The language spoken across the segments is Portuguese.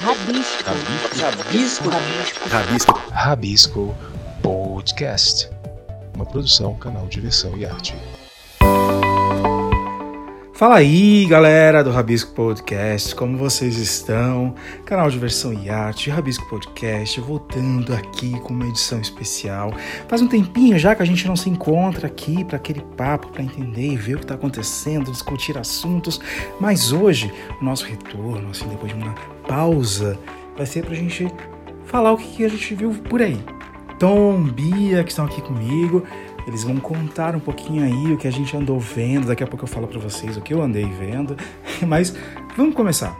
Rabisco. Rabisco. Rabisco. Rabisco. Rabisco Podcast. Uma produção, canal Diversão e Arte. Fala aí, galera do Rabisco Podcast, como vocês estão? Canal Diversão e Arte, Rabisco Podcast, voltando aqui com uma edição especial. Faz um tempinho já que a gente não se encontra aqui para aquele papo, para entender e ver o que está acontecendo, discutir assuntos, mas hoje o nosso retorno, assim, depois de uma pausa, vai ser para a gente falar o que a gente viu por aí. Tom, Bia, que estão aqui comigo, eles vão contar um pouquinho aí o que a gente andou vendo. Daqui a pouco eu falo para vocês o que eu andei vendo. Mas vamos começar.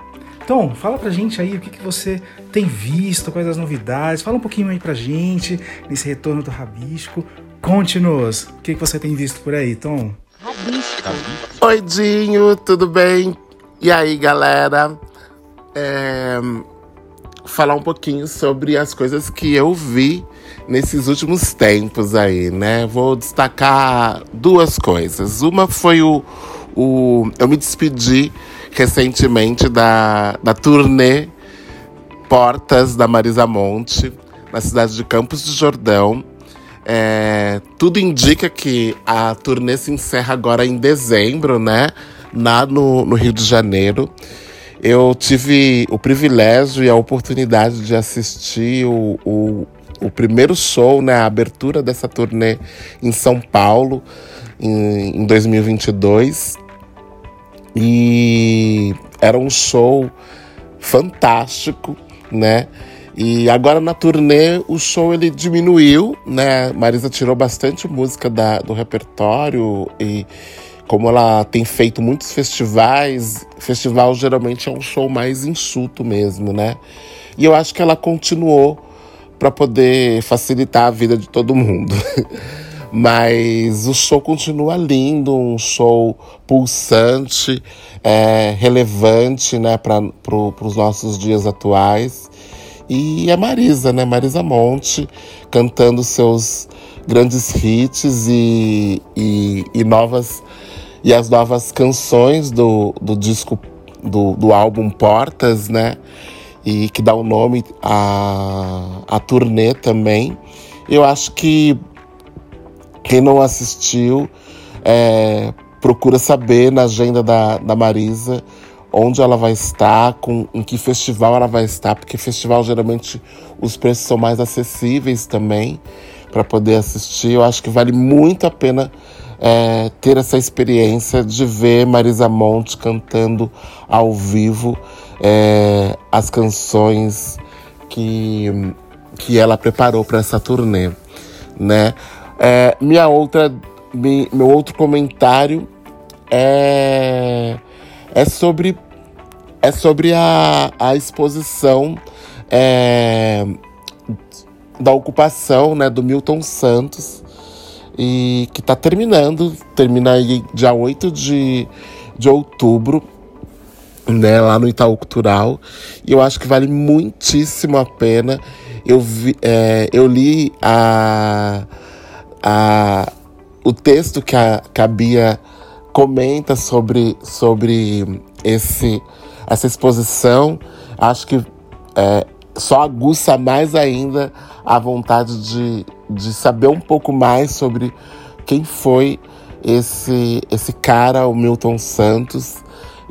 Tom, fala pra gente aí o que, que você tem visto, quais as novidades. Fala um pouquinho aí pra gente nesse retorno do Rabisco. Conte-nos, o que, que você tem visto por aí, Tom? Rabisco. Oi, Dinho, tudo bem? E aí, galera? É... Falar um pouquinho sobre as coisas que eu vi nesses últimos tempos aí, né? Vou destacar duas coisas. Uma foi o. o eu me despedi recentemente da, da turnê Portas da Marisa Monte, na cidade de Campos de Jordão. É, tudo indica que a turnê se encerra agora em dezembro, né? Lá no, no Rio de Janeiro. Eu tive o privilégio e a oportunidade de assistir o, o, o primeiro show, né, a abertura dessa turnê em São Paulo em, em 2022. E era um show fantástico, né? E agora na turnê o show ele diminuiu, né? Marisa tirou bastante música da, do repertório e como ela tem feito muitos festivais, festival geralmente é um show mais enxuto mesmo, né? E eu acho que ela continuou para poder facilitar a vida de todo mundo. Mas o show continua lindo, um show pulsante, é, relevante né, para pro, os nossos dias atuais. E é Marisa, né? Marisa Monte, cantando seus grandes hits e, e, e novas e as novas canções do, do disco do, do álbum Portas, né? e que dá o nome à, à turnê também. Eu acho que quem não assistiu é, procura saber na agenda da, da Marisa onde ela vai estar, com, em que festival ela vai estar, porque festival geralmente os preços são mais acessíveis também para poder assistir. Eu acho que vale muito a pena é, ter essa experiência de ver Marisa Monte cantando ao vivo é, as canções que, que ela preparou para essa turnê, né? É, minha outra, meu outro comentário é, é sobre é sobre a, a exposição é, da ocupação né, do Milton Santos e que está terminando, termina aí dia 8 de, de outubro né, lá no Itaú Cultural. E eu acho que vale muitíssimo a pena. Eu, vi, é, eu li a, a, o texto que a, que a Bia comenta sobre, sobre esse, essa exposição. Acho que é, só aguça mais ainda a vontade de, de saber um pouco mais sobre quem foi esse, esse cara, o Milton Santos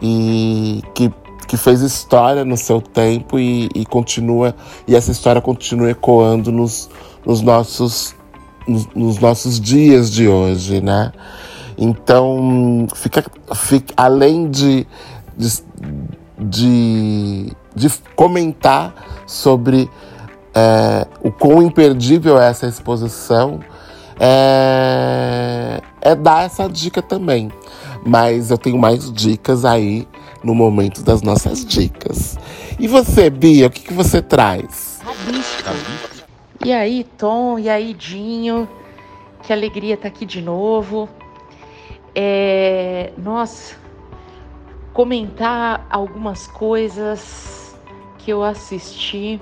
e que, que fez história no seu tempo e, e continua e essa história continua ecoando nos, nos nossos nos, nos, nossos dias de hoje, né? Então fica, fica além de, de, de, de comentar sobre é, o quão imperdível é essa exposição, é, é dar essa dica também. Mas eu tenho mais dicas aí no momento das nossas dicas. E você, Bia, o que, que você traz? E aí, Tom? E aí, Dinho? Que alegria estar tá aqui de novo. É... Nossa, comentar algumas coisas que eu assisti.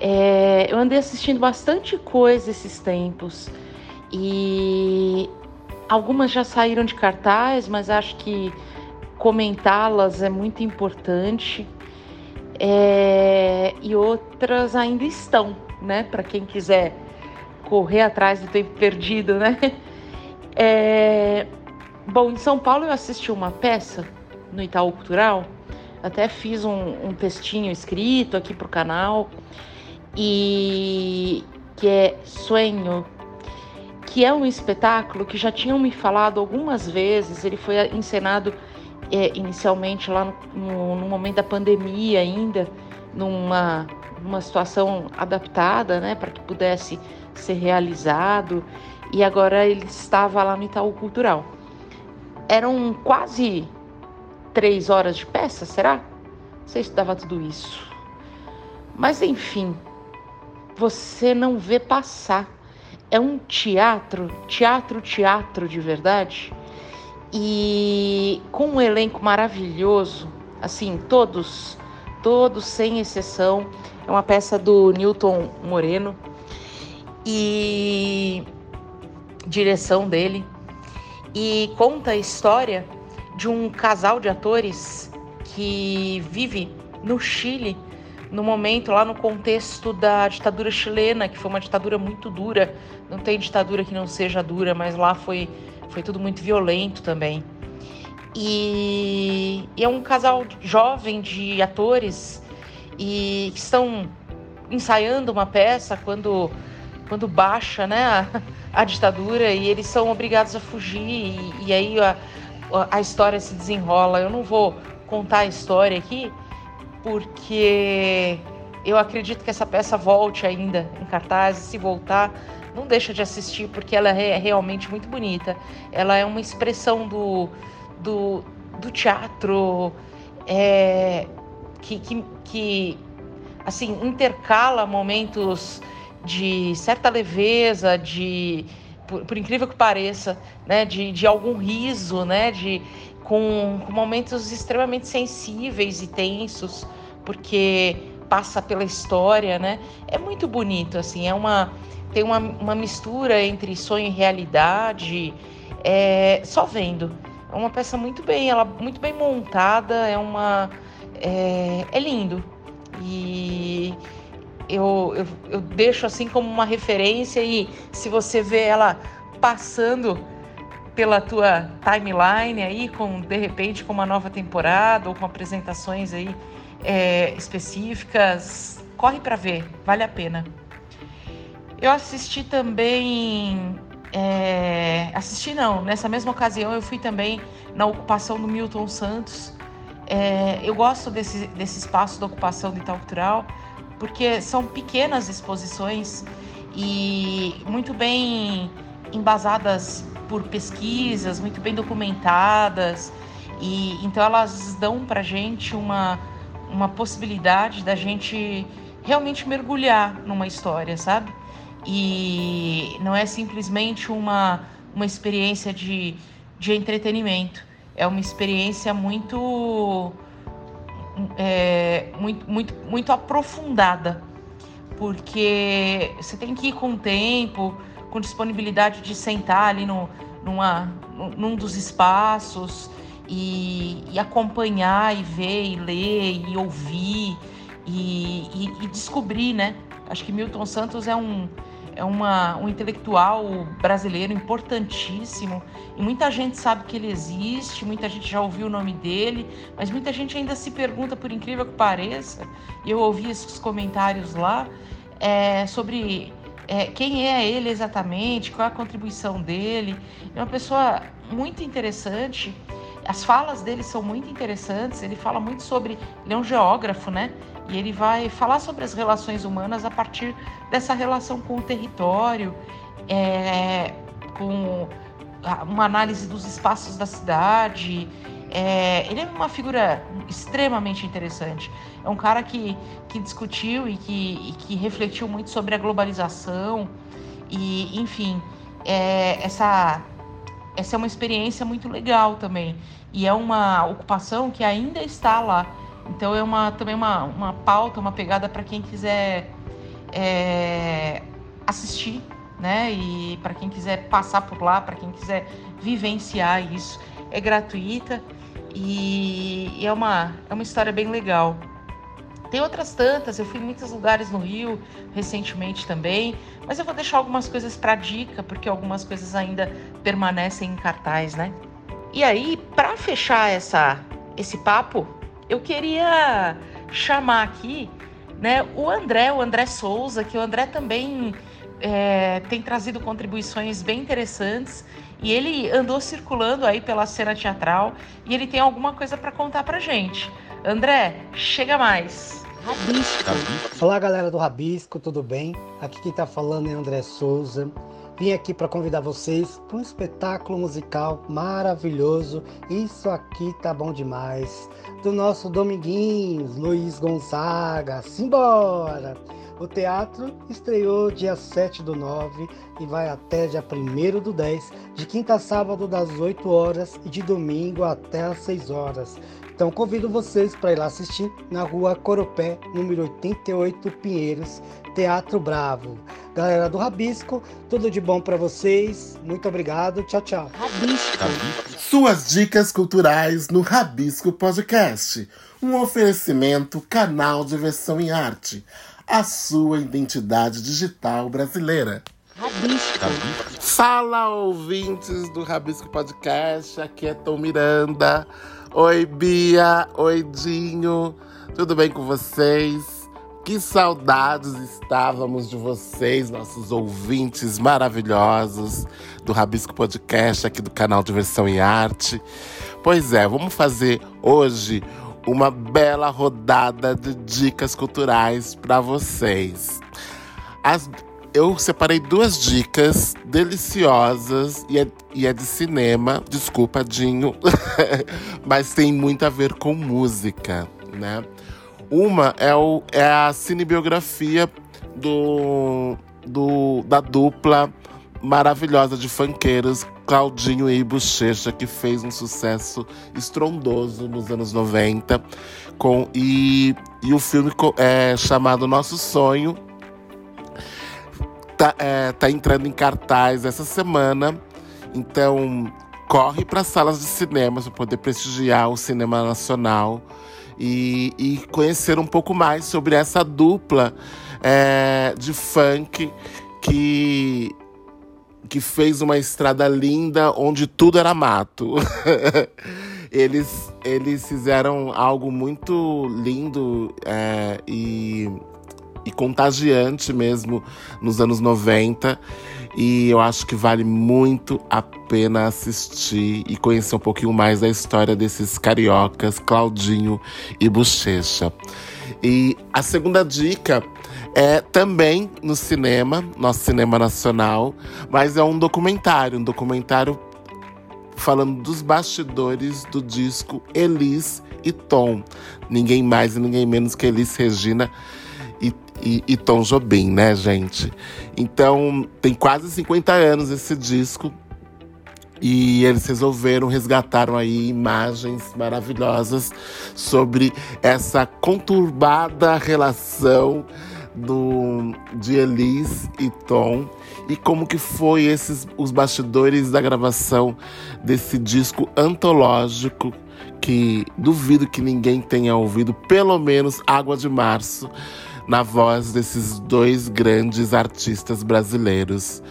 É... Eu andei assistindo bastante coisa esses tempos. E Algumas já saíram de cartaz, mas acho que comentá-las é muito importante. é, e outras ainda estão, né? Para quem quiser correr atrás do tempo perdido, né? É, bom, em São Paulo eu assisti uma peça no Itaú Cultural, até fiz um, um textinho escrito aqui para o canal, e que é Sonho, que é um espetáculo que já tinham me falado algumas vezes, ele foi encenado é, inicialmente lá no, no, momento da pandemia ainda, numa, numa situação adaptada, né, para que pudesse ser realizado, e agora ele estava lá no Itaú Cultural. Eram quase três horas de peça, será? Você estudava tudo isso. Mas enfim, você não vê passar. É um teatro, teatro, teatro de verdade e com um elenco maravilhoso, assim, todos, todos sem exceção. É uma peça do Newton Moreno e direção dele e conta a história de um casal de atores que vive no Chile no momento lá no contexto da ditadura chilena, que foi uma ditadura muito dura. Não tem ditadura que não seja dura, mas lá foi foi tudo muito violento também. E, e é um casal jovem de atores e que estão ensaiando uma peça quando, quando baixa né, a, a ditadura e eles são obrigados a fugir e, e aí a, a história se desenrola. Eu não vou contar a história aqui porque eu acredito que essa peça volte ainda em cartaz e se voltar não deixa de assistir porque ela é realmente muito bonita. Ela é uma expressão do, do, do teatro é, que, que, que, assim, intercala momentos de certa leveza, de por, por, incrível que pareça, né, de, de algum riso, né, de, com, com momentos extremamente sensíveis e tensos, porque passa pela história, né? É muito bonito, assim, é uma tem uma, uma mistura entre sonho e realidade, é, só vendo. É uma peça muito bem, ela muito bem montada, é uma é, é lindo e eu, eu, eu deixo assim como uma referência e se você vê ela passando pela tua timeline aí com de repente com uma nova temporada ou com apresentações aí é, específicas corre para ver vale a pena eu assisti também. É, assisti não, nessa mesma ocasião eu fui também na ocupação do Milton Santos. É, eu gosto desse, desse espaço da ocupação de tal cultural porque são pequenas exposições e muito bem embasadas por pesquisas, muito bem documentadas e então elas dão para gente uma uma possibilidade da gente realmente mergulhar numa história, sabe? e não é simplesmente uma, uma experiência de, de entretenimento, é uma experiência muito, é, muito, muito, muito aprofundada, porque você tem que ir com tempo, com disponibilidade de sentar ali no, numa, num dos espaços e, e acompanhar e ver e ler e ouvir e, e, e descobrir, né? Acho que Milton Santos é um, é uma, um intelectual brasileiro importantíssimo e muita gente sabe que ele existe, muita gente já ouviu o nome dele, mas muita gente ainda se pergunta, por incrível que pareça, eu ouvi esses comentários lá, é, sobre é, quem é ele exatamente, qual a contribuição dele. É uma pessoa muito interessante. As falas dele são muito interessantes. Ele fala muito sobre. Ele é um geógrafo, né? E ele vai falar sobre as relações humanas a partir dessa relação com o território, é, com uma análise dos espaços da cidade. É, ele é uma figura extremamente interessante. É um cara que, que discutiu e que, e que refletiu muito sobre a globalização. E, enfim, é, essa, essa é uma experiência muito legal também. E é uma ocupação que ainda está lá. Então é uma, também uma, uma pauta, uma pegada para quem quiser é, assistir, né? E para quem quiser passar por lá, para quem quiser vivenciar isso, é gratuita e, é, uma, é uma história bem legal. Tem outras tantas, eu fui em muitos lugares no Rio recentemente também, mas eu vou deixar algumas coisas para dica, porque algumas coisas ainda permanecem em cartaz, né? E aí, para fechar essa, esse papo, eu queria chamar aqui né, o André, o André Souza, que o André também é, tem trazido contribuições bem interessantes e ele andou circulando aí pela cena teatral e ele tem alguma coisa para contar para gente. André, chega mais. Rabisco. Olá, galera do Rabisco, tudo bem? Aqui quem tá falando é André Souza. Vim aqui para convidar vocês para um espetáculo musical maravilhoso. Isso aqui tá bom demais. Do nosso Dominguinhos, Luiz Gonzaga. Simbora! O teatro estreou dia 7 do 9 e vai até dia 1 do 10, de quinta a sábado das 8 horas e de domingo até às 6 horas. Então convido vocês para ir lá assistir na rua Coropé, número 88, Pinheiros, Teatro Bravo. Galera do Rabisco, tudo de bom para vocês. Muito obrigado. Tchau, tchau. Rabisco. Suas dicas culturais no Rabisco Podcast. Um oferecimento canal de versão em arte. A sua identidade digital brasileira. Rabisco. Fala, ouvintes do Rabisco Podcast. Aqui é Tom Miranda. Oi, Bia. Oi, Dinho. Tudo bem com vocês? Que saudades estávamos de vocês, nossos ouvintes maravilhosos do Rabisco Podcast, aqui do canal Diversão e Arte. Pois é, vamos fazer hoje uma bela rodada de dicas culturais para vocês. As, eu separei duas dicas deliciosas e é, e é de cinema. Desculpa, Dinho, mas tem muito a ver com música, né? Uma é, o, é a cinebiografia do, do, da dupla maravilhosa de funkeiros Claudinho e Bochecha, que fez um sucesso estrondoso nos anos 90. Com, e, e o filme é chamado Nosso Sonho, tá, é, tá entrando em cartaz essa semana. Então, corre para salas de cinema para poder prestigiar o cinema nacional e, e, conhecer um pouco mais sobre essa dupla é, de funk que que fez uma estrada linda onde tudo era mato. eles, eles fizeram algo muito lindo é, e e contagiante mesmo nos anos 90. E eu acho que vale muito a pena assistir e conhecer um pouquinho mais da história desses cariocas, Claudinho e Bochecha. E a segunda dica é também no cinema, nosso cinema nacional, mas é um documentário, um documentário falando dos bastidores do disco Elis e Tom. Ninguém mais e ninguém menos que Elis Regina e, e Tom Jobim, né, gente? Então, tem quase 50 anos esse disco. E eles resolveram, resgataram aí imagens maravilhosas sobre essa conturbada relação do, de Elis e Tom e como que foi esses os bastidores da gravação desse disco antológico que duvido que ninguém tenha ouvido, pelo menos Água de Março na voz desses dois grandes artistas brasileiros.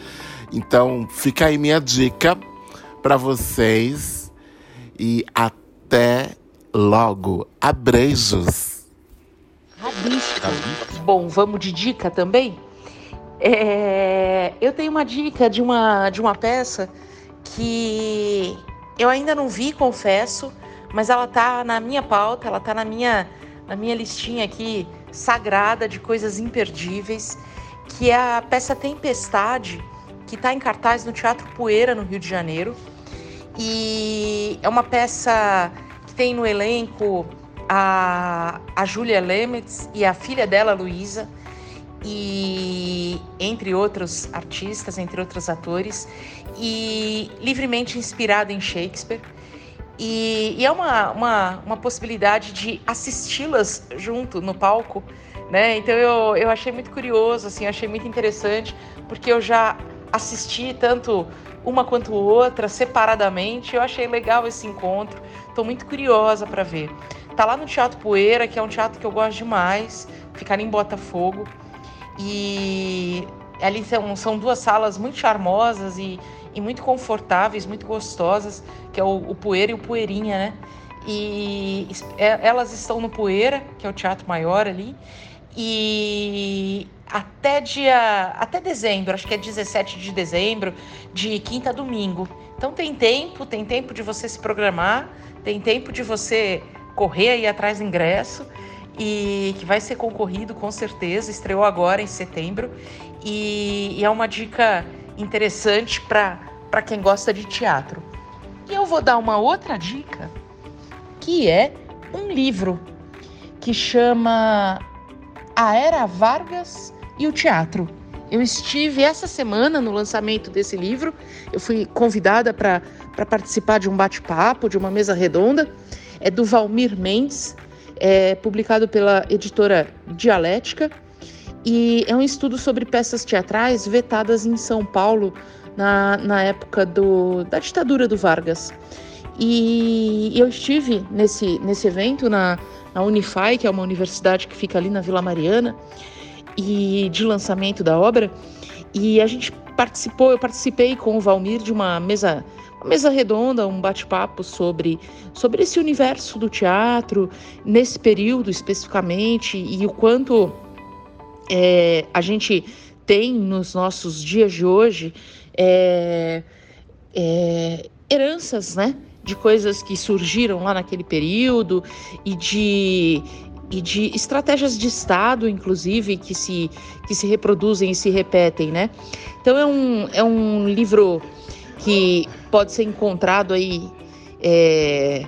Então, fica aí minha dica para vocês e até logo. Abreijos. Bom, vamos de dica também? É, eu tenho uma dica de uma, de uma peça que eu ainda não vi, confesso, mas ela tá na minha pauta, ela tá na minha, na minha listinha aqui sagrada de coisas imperdíveis, que é a peça Tempestade, que está em cartaz no Teatro Poeira, no Rio de Janeiro. E é uma peça que tem no elenco a, a Julia Lemetz e a filha dela, Luísa, e entre outros artistas, entre outros atores, e livremente inspirada em Shakespeare. E, e é uma, uma, uma possibilidade de assisti-las junto no palco, né? Então eu, eu achei muito curioso, assim, achei muito interessante, porque eu já assisti tanto uma quanto outra separadamente, eu achei legal esse encontro, estou muito curiosa para ver. tá lá no Teatro Poeira, que é um teatro que eu gosto demais, ficar em Botafogo. E ali são, são duas salas muito charmosas e, e muito confortáveis, muito gostosas, que é o, o Poeira e o Poeirinha, né? E é, elas estão no Poeira, que é o teatro maior ali, e até dia até dezembro, acho que é 17 de dezembro, de quinta a domingo. Então tem tempo, tem tempo de você se programar, tem tempo de você correr aí atrás do ingresso e que vai ser concorrido com certeza, estreou agora em setembro e, e é uma dica interessante para quem gosta de teatro. E eu vou dar uma outra dica, que é um livro que chama A Era Vargas e o Teatro. Eu estive essa semana no lançamento desse livro, eu fui convidada para participar de um bate-papo, de uma mesa redonda. É do Valmir Mendes, é publicado pela editora Dialética e é um estudo sobre peças teatrais vetadas em São Paulo na, na época do, da ditadura do Vargas. E eu estive nesse, nesse evento na, na Unify, que é uma universidade que fica ali na Vila Mariana, e de lançamento da obra. E a gente participou, eu participei com o Valmir de uma mesa, uma mesa redonda, um bate-papo sobre, sobre esse universo do teatro, nesse período especificamente, e o quanto é, a gente tem nos nossos dias de hoje é, é, heranças, né? De coisas que surgiram lá naquele período e de, e de estratégias de Estado, inclusive, que se, que se reproduzem e se repetem, né? Então é um, é um livro que pode ser encontrado aí é,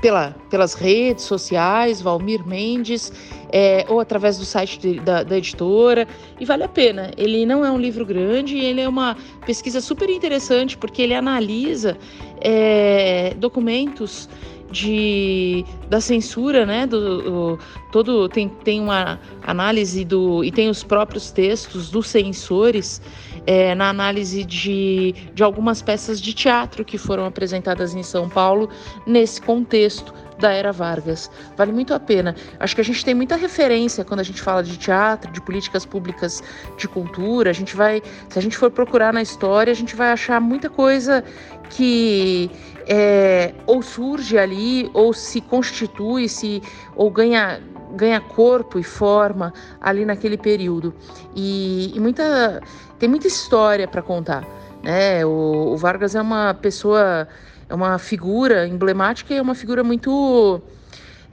pela, pelas redes sociais, Valmir Mendes, é, ou através do site de, da, da, editora, e vale a pena. Ele não é um livro grande, ele é uma pesquisa super interessante, porque ele analisa é, documentos de, da censura, né? Do, do, todo tem, tem uma análise do e tem os próprios textos dos censores é, na análise de, de algumas peças de teatro que foram apresentadas em São Paulo nesse contexto da era Vargas. Vale muito a pena. Acho que a gente tem muita referência quando a gente fala de teatro, de políticas públicas de cultura. A gente vai, se a gente for procurar na história, a gente vai achar muita coisa que é, ou surge ali, ou se constitui, se ou ganha ganha corpo e forma ali naquele período e, e muita tem muita história para contar, né? O, o Vargas é uma pessoa é uma figura emblemática e é uma figura muito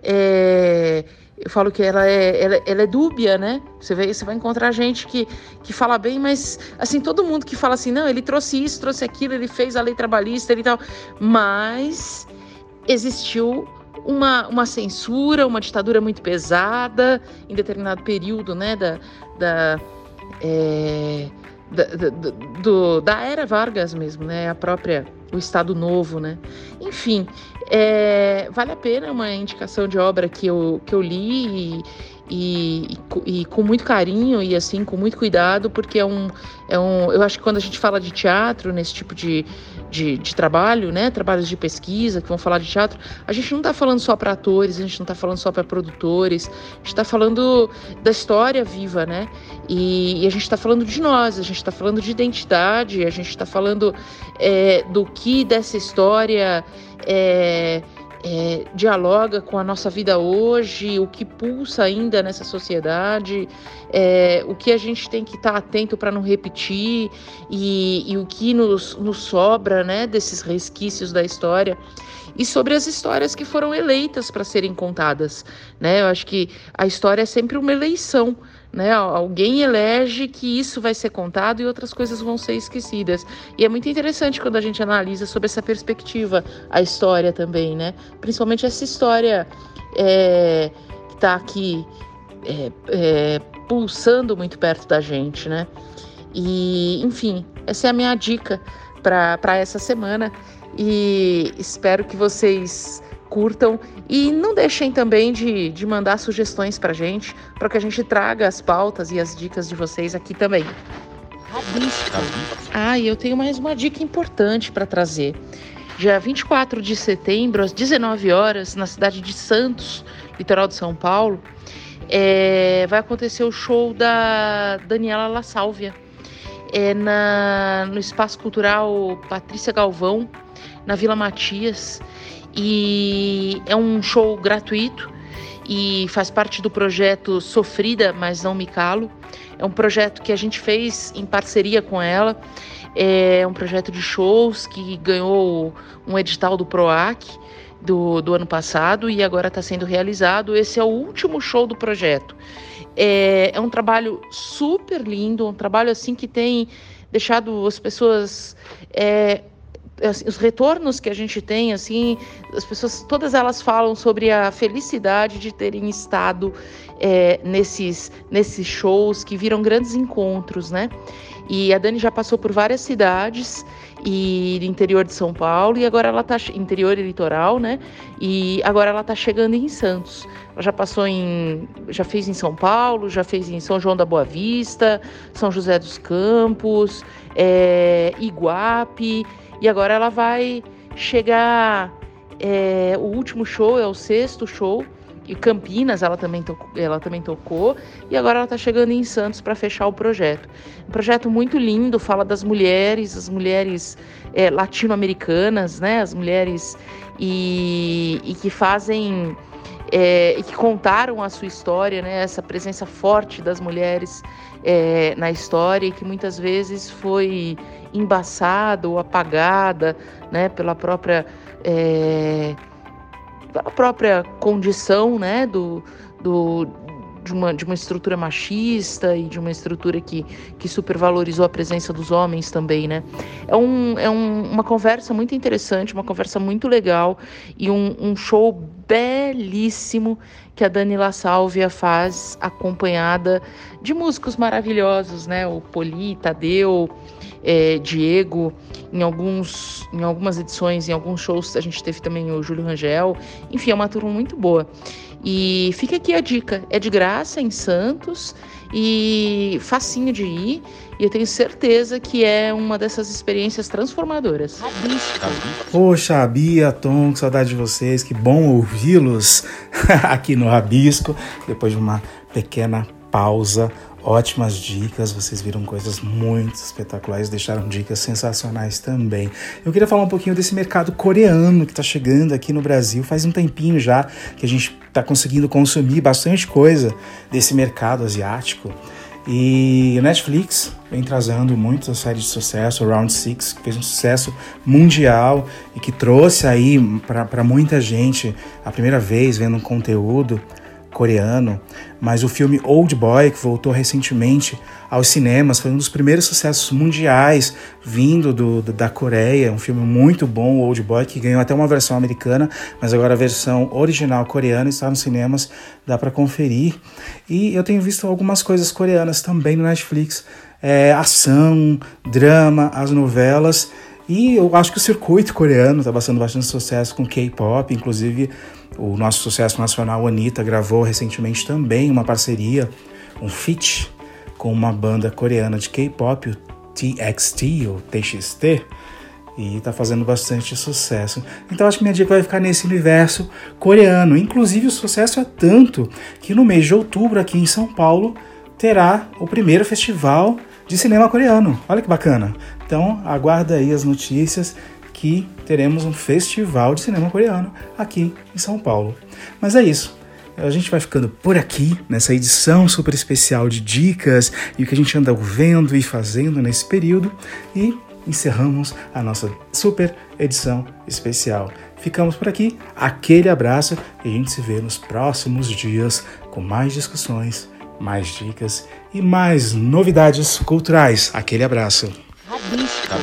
é, eu falo que ela é, ela, ela, é dúbia, né? Você, vê, você vai encontrar gente que, que fala bem, mas assim, todo mundo que fala assim, não, ele trouxe isso, trouxe aquilo, ele fez a lei trabalhista e tal. Mas existiu uma, uma censura, uma ditadura muito pesada em determinado período, né? Da, da, é, da, da, do, da era Vargas mesmo, né? A própria o Estado Novo, né? Enfim, é, vale a pena é uma indicação de obra que eu, que eu li e, e, e, com muito carinho e assim com muito cuidado, porque é um, é um. Eu acho que quando a gente fala de teatro, nesse tipo de, de, de trabalho, né? Trabalhos de pesquisa que vão falar de teatro, a gente não está falando só para atores, a gente não está falando só para produtores, a gente está falando da história viva, né? E, e a gente está falando de nós, a gente está falando de identidade, a gente está falando é, do que dessa história. É, é, dialoga com a nossa vida hoje, o que pulsa ainda nessa sociedade, é, o que a gente tem que estar tá atento para não repetir e, e, o que nos, nos sobra né, desses resquícios da história e sobre as histórias que foram eleitas para serem contadas. Né? Eu acho que a história é sempre uma eleição. Né? Alguém elege que isso vai ser contado e outras coisas vão ser esquecidas. E é muito interessante quando a gente analisa sobre essa perspectiva a história também, né? Principalmente essa história é, que está aqui é, é, pulsando muito perto da gente, né? E, enfim, essa é a minha dica para essa semana e espero que vocês curtam e não deixem também de, de mandar sugestões para gente, para que a gente traga as pautas e as dicas de vocês aqui também. Ah, e eu tenho mais uma dica importante para trazer. dia 24 de setembro, às 19 horas, na cidade de Santos, litoral de São Paulo, é, vai acontecer o show da Daniela La Sálvia é na, no Espaço Cultural Patrícia Galvão, na Vila Matias. E é um show gratuito e faz parte do projeto Sofrida, mas não me calo. É um projeto que a gente fez em parceria com ela. É um projeto de shows que ganhou um edital do PROAC do, do ano passado e agora está sendo realizado. Esse é o último show do projeto. É, é um trabalho super lindo, um trabalho assim que tem deixado as pessoas é, os retornos que a gente tem, assim, as pessoas, todas elas falam sobre a felicidade de terem estado é, nesses, nesses shows que viram grandes encontros, né? E a Dani já passou por várias cidades e interior de São Paulo e agora ela tá interior e litoral, né? E agora ela tá chegando em Santos. Ela já passou em, já fez em São Paulo, já fez em São João da Boa Vista, São José dos Campos, é, Iguape e agora ela vai chegar. É, o último show é o sexto show. E Campinas ela também, tocou, ela também tocou. E agora ela está chegando em Santos para fechar o projeto. Um projeto muito lindo, fala das mulheres, as mulheres é, latino-americanas, né? As mulheres e, e que fazem. É, e que contaram a sua história, né? Essa presença forte das mulheres é, na história e que muitas vezes foi embaçada ou apagada né, pela própria é, pela própria condição né, do, do, de, uma, de uma estrutura machista e de uma estrutura que, que supervalorizou a presença dos homens também, né? É, um, é um, uma conversa muito interessante, uma conversa muito legal e um, um show belíssimo que a Dani La Sálvia faz, acompanhada de músicos maravilhosos, né? O Poli, Tadeu, é, Diego, em, alguns, em algumas edições, em alguns shows, a gente teve também o Júlio Rangel. Enfim, é uma turma muito boa. E fica aqui a dica: é de graça em Santos e facinho de ir. E eu tenho certeza que é uma dessas experiências transformadoras. Rabisco. Poxa, Bia, Tom, que saudade de vocês. Que bom ouvi-los aqui no Rabisco, depois de uma pequena pausa ótimas dicas, vocês viram coisas muito espetaculares, deixaram dicas sensacionais também. Eu queria falar um pouquinho desse mercado coreano que está chegando aqui no Brasil. Faz um tempinho já que a gente está conseguindo consumir bastante coisa desse mercado asiático. E o Netflix vem trazendo muitas séries de sucesso, Round Six, que fez um sucesso mundial e que trouxe aí para muita gente a primeira vez vendo um conteúdo coreano, mas o filme Old Boy, que voltou recentemente aos cinemas, foi um dos primeiros sucessos mundiais vindo do, da Coreia. Um filme muito bom, Old Boy, que ganhou até uma versão americana, mas agora a versão original coreana está nos cinemas, dá para conferir. E eu tenho visto algumas coisas coreanas também no Netflix: é, ação, drama, as novelas. E eu acho que o circuito coreano está passando bastante sucesso com K-pop, inclusive o nosso sucesso nacional, Anitta, gravou recentemente também uma parceria, um feat, com uma banda coreana de K-pop, o TXT, ou TXT, e está fazendo bastante sucesso. Então acho que minha dica vai ficar nesse universo coreano. Inclusive o sucesso é tanto que no mês de outubro aqui em São Paulo terá o primeiro festival de cinema coreano. Olha que bacana. Então aguarda aí as notícias que teremos um festival de cinema coreano aqui em São Paulo. Mas é isso. A gente vai ficando por aqui nessa edição super especial de dicas e o que a gente anda vendo e fazendo nesse período e encerramos a nossa super edição especial. Ficamos por aqui, aquele abraço e a gente se vê nos próximos dias com mais discussões, mais dicas e mais novidades culturais. Aquele abraço. Rabisco.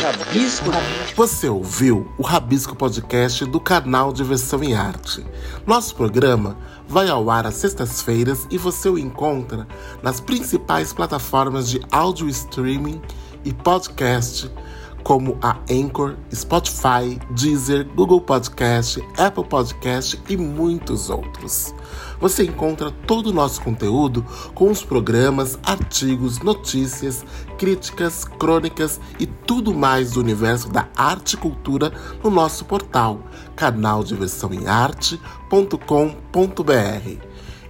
Rabisco. Você ouviu o Rabisco Podcast do canal Diversão em Arte. Nosso programa vai ao ar às sextas-feiras e você o encontra nas principais plataformas de áudio streaming e podcast como a Anchor, Spotify, Deezer, Google Podcast, Apple Podcast e muitos outros. Você encontra todo o nosso conteúdo com os programas, artigos, notícias, críticas, crônicas e tudo mais do universo da arte e cultura no nosso portal, canal de versão em arte.com.br.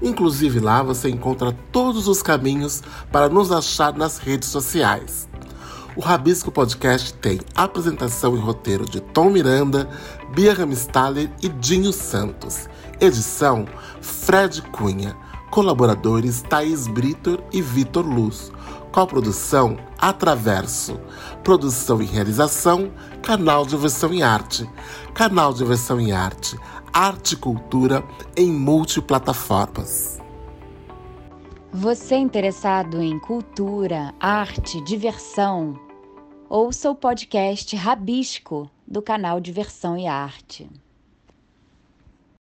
Inclusive lá você encontra todos os caminhos para nos achar nas redes sociais. O Rabisco Podcast tem apresentação e roteiro de Tom Miranda, Bia Ramstaller e Dinho Santos. Edição Fred Cunha. Colaboradores Thaís Britor e Vitor Luz. Coprodução Atraverso. Produção e realização Canal de Versão em Arte. Canal de Versão em Arte. Arte e cultura em multiplataformas. Você interessado em cultura, arte, diversão? Ouça o podcast Rabisco do canal Diversão e Arte.